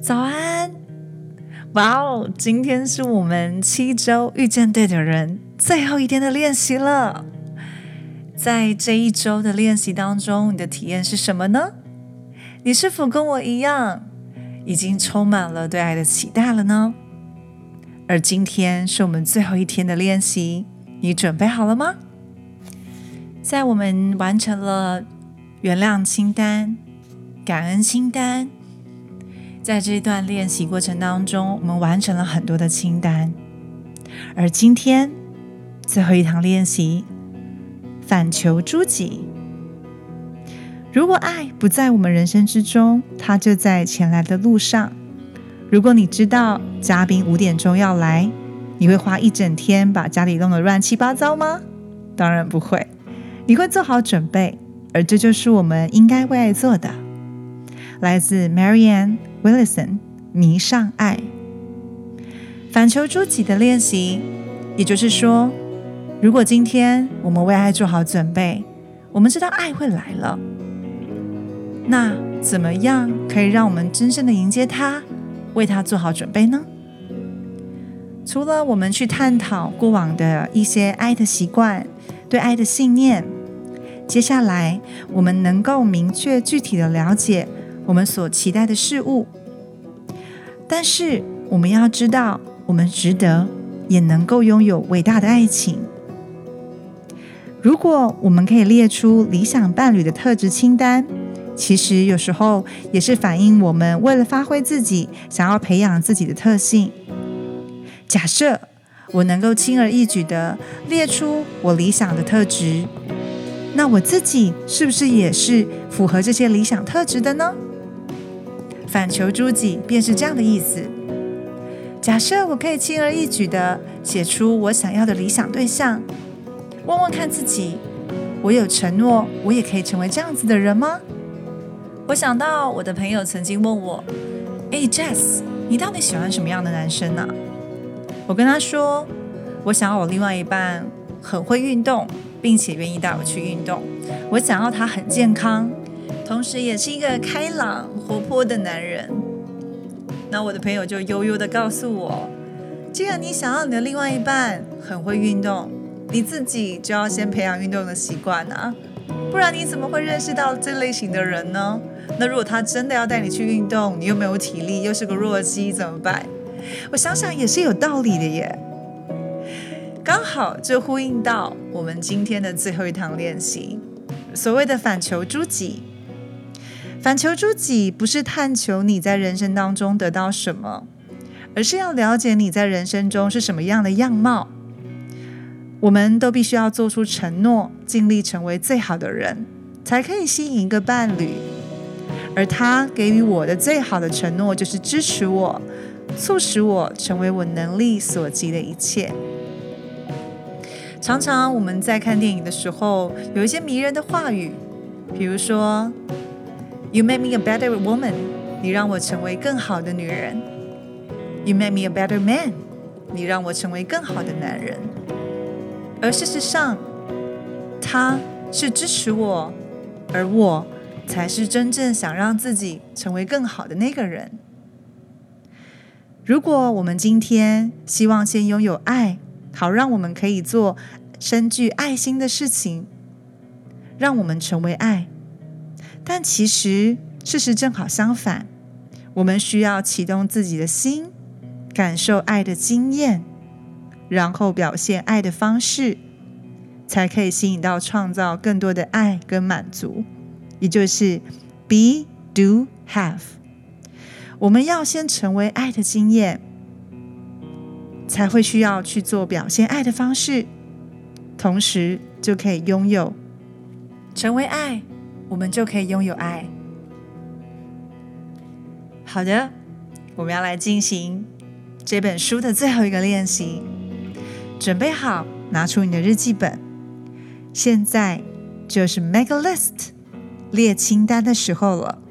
早安！哇哦，今天是我们七周遇见对的人最后一天的练习了。在这一周的练习当中，你的体验是什么呢？你是否跟我一样，已经充满了对爱的期待了呢？而今天是我们最后一天的练习，你准备好了吗？在我们完成了原谅清单、感恩清单。在这一段练习过程当中，我们完成了很多的清单，而今天最后一堂练习反求诸己。如果爱不在我们人生之中，它就在前来的路上。如果你知道嘉宾五点钟要来，你会花一整天把家里弄得乱七八糟吗？当然不会，你会做好准备，而这就是我们应该为爱做的。来自 Marianne。Willison 迷上爱，反求诸己的练习，也就是说，如果今天我们为爱做好准备，我们知道爱会来了，那怎么样可以让我们真正的迎接他，为他做好准备呢？除了我们去探讨过往的一些爱的习惯、对爱的信念，接下来我们能够明确具体的了解。我们所期待的事物，但是我们要知道，我们值得，也能够拥有伟大的爱情。如果我们可以列出理想伴侣的特质清单，其实有时候也是反映我们为了发挥自己，想要培养自己的特性。假设我能够轻而易举的列出我理想的特质，那我自己是不是也是符合这些理想特质的呢？反求诸己，便是这样的意思。假设我可以轻而易举的写出我想要的理想对象，问问看自己：我有承诺，我也可以成为这样子的人吗？我想到我的朋友曾经问我：“哎，Jess，你到底喜欢什么样的男生呢？”我跟他说：“我想要我另外一半很会运动，并且愿意带我去运动。我想要他很健康。”同时，也是一个开朗活泼的男人。那我的朋友就悠悠的告诉我：，既然你想要你的另外一半很会运动，你自己就要先培养运动的习惯啊，不然你怎么会认识到这类型的人呢？那如果他真的要带你去运动，你又没有体力，又是个弱鸡，怎么办？我想想也是有道理的耶。刚好就呼应到我们今天的最后一堂练习，所谓的反求诸己。反求诸己，不是探求你在人生当中得到什么，而是要了解你在人生中是什么样的样貌。我们都必须要做出承诺，尽力成为最好的人，才可以吸引一个伴侣。而他给予我的最好的承诺，就是支持我，促使我成为我能力所及的一切。常常我们在看电影的时候，有一些迷人的话语，比如说。You made me a better woman，你让我成为更好的女人。You made me a better man，你让我成为更好的男人。而事实上，他是支持我，而我才是真正想让自己成为更好的那个人。如果我们今天希望先拥有爱，好让我们可以做深具爱心的事情，让我们成为爱。但其实事实正好相反，我们需要启动自己的心，感受爱的经验，然后表现爱的方式，才可以吸引到创造更多的爱跟满足，也就是 be do have。我们要先成为爱的经验，才会需要去做表现爱的方式，同时就可以拥有成为爱。我们就可以拥有爱。好的，我们要来进行这本书的最后一个练习。准备好，拿出你的日记本。现在就是 make a list 列清单的时候了。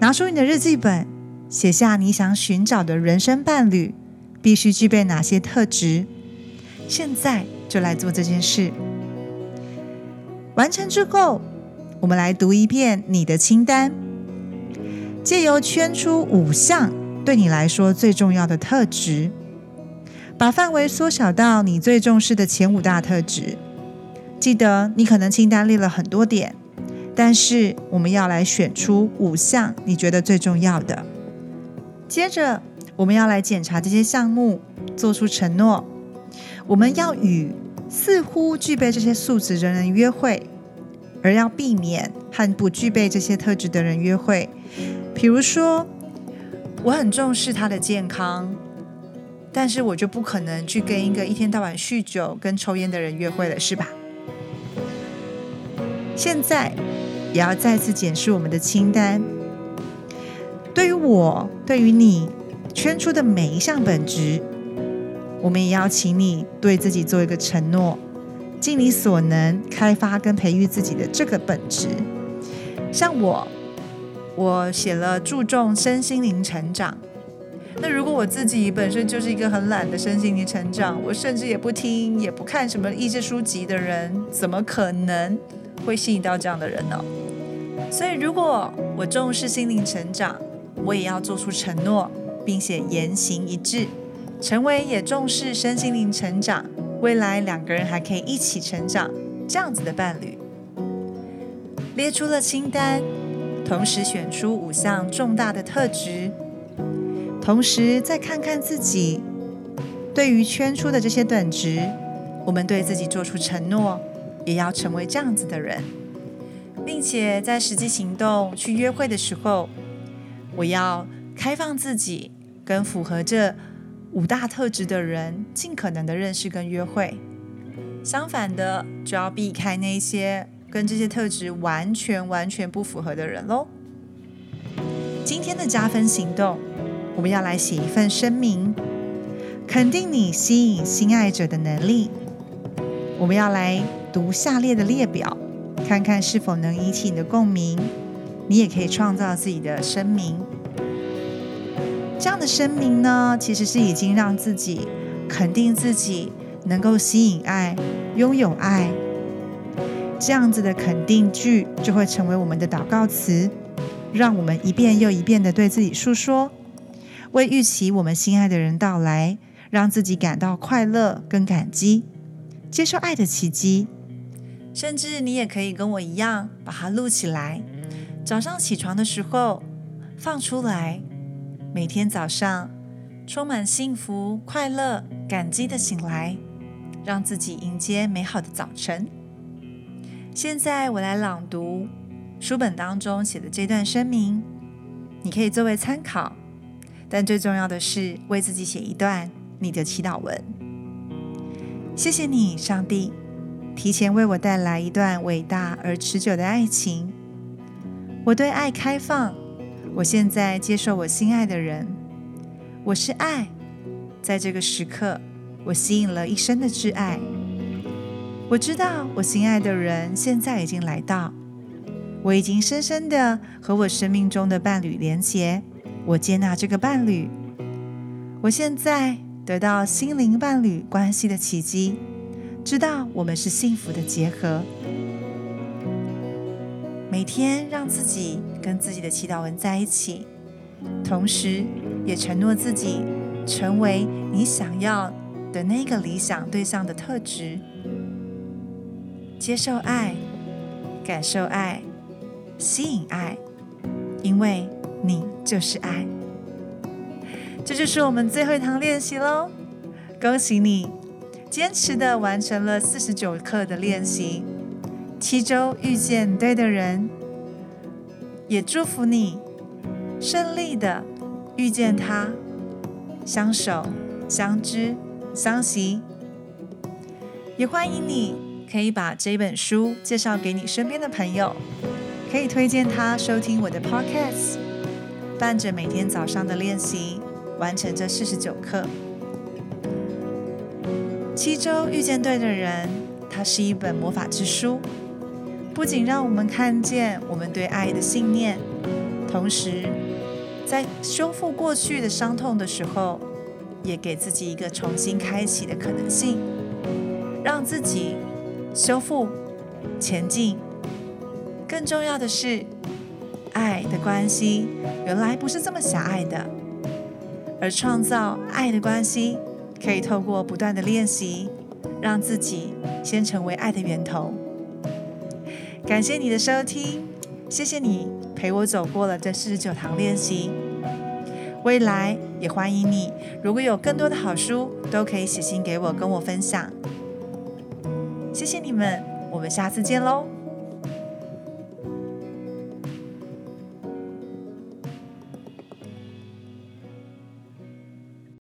拿出你的日记本，写下你想寻找的人生伴侣必须具备哪些特质。现在就来做这件事。完成之后。我们来读一遍你的清单。借由圈出五项对你来说最重要的特质，把范围缩小到你最重视的前五大特质。记得你可能清单列了很多点，但是我们要来选出五项你觉得最重要的。接着，我们要来检查这些项目，做出承诺。我们要与似乎具备这些素质的人约会，而要避免和不具备这些特质的人约会。比如说，我很重视他的健康，但是我就不可能去跟一个一天到晚酗酒跟抽烟的人约会了，是吧？现在也要再次检视我们的清单。对于我，对于你圈出的每一项本质，我们也要请你对自己做一个承诺，尽你所能开发跟培育自己的这个本质。像我，我写了注重身心灵成长。那如果我自己本身就是一个很懒的身心灵成长，我甚至也不听也不看什么益智书籍的人，怎么可能？会吸引到这样的人呢，所以如果我重视心灵成长，我也要做出承诺，并且言行一致，成为也重视身心灵成长，未来两个人还可以一起成长这样子的伴侣。列出了清单，同时选出五项重大的特质，同时再看看自己对于圈出的这些本质，我们对自己做出承诺。也要成为这样子的人，并且在实际行动去约会的时候，我要开放自己，跟符合这五大特质的人尽可能的认识跟约会。相反的，就要避开那些跟这些特质完全完全不符合的人喽。今天的加分行动，我们要来写一份声明，肯定你吸引心爱者的能力。我们要来。读下列的列表，看看是否能引起你的共鸣。你也可以创造自己的声明。这样的声明呢，其实是已经让自己肯定自己能够吸引爱、拥有爱。这样子的肯定句就会成为我们的祷告词，让我们一遍又一遍的对自己诉说，为预期我们心爱的人到来，让自己感到快乐跟感激，接受爱的奇迹。甚至你也可以跟我一样，把它录起来。早上起床的时候放出来，每天早上充满幸福、快乐、感激的醒来，让自己迎接美好的早晨。现在我来朗读书本当中写的这段声明，你可以作为参考，但最重要的是为自己写一段你的祈祷文。谢谢你，上帝。提前为我带来一段伟大而持久的爱情。我对爱开放。我现在接受我心爱的人。我是爱。在这个时刻，我吸引了一生的挚爱。我知道我心爱的人现在已经来到。我已经深深的和我生命中的伴侣连结。我接纳这个伴侣。我现在得到心灵伴侣关系的奇迹。知道我们是幸福的结合，每天让自己跟自己的祈祷文在一起，同时也承诺自己成为你想要的那个理想对象的特质，接受爱，感受爱，吸引爱，因为你就是爱。这就是我们最后一堂练习喽，恭喜你！坚持的完成了四十九课的练习，七周遇见对的人，也祝福你顺利的遇见他，相守、相知、相惜。也欢迎你可以把这本书介绍给你身边的朋友，可以推荐他收听我的 Podcast，伴着每天早上的练习，完成这四十九课。七周遇见对的人，它是一本魔法之书，不仅让我们看见我们对爱的信念，同时在修复过去的伤痛的时候，也给自己一个重新开启的可能性，让自己修复、前进。更重要的是，爱。的关系原来不是这么狭隘的，而创造爱的关系可以透过不断的练习，让自己先成为爱的源头。感谢你的收听，谢谢你陪我走过了这四十九堂练习。未来也欢迎你，如果有更多的好书，都可以写信给我，跟我分享。谢谢你们，我们下次见喽。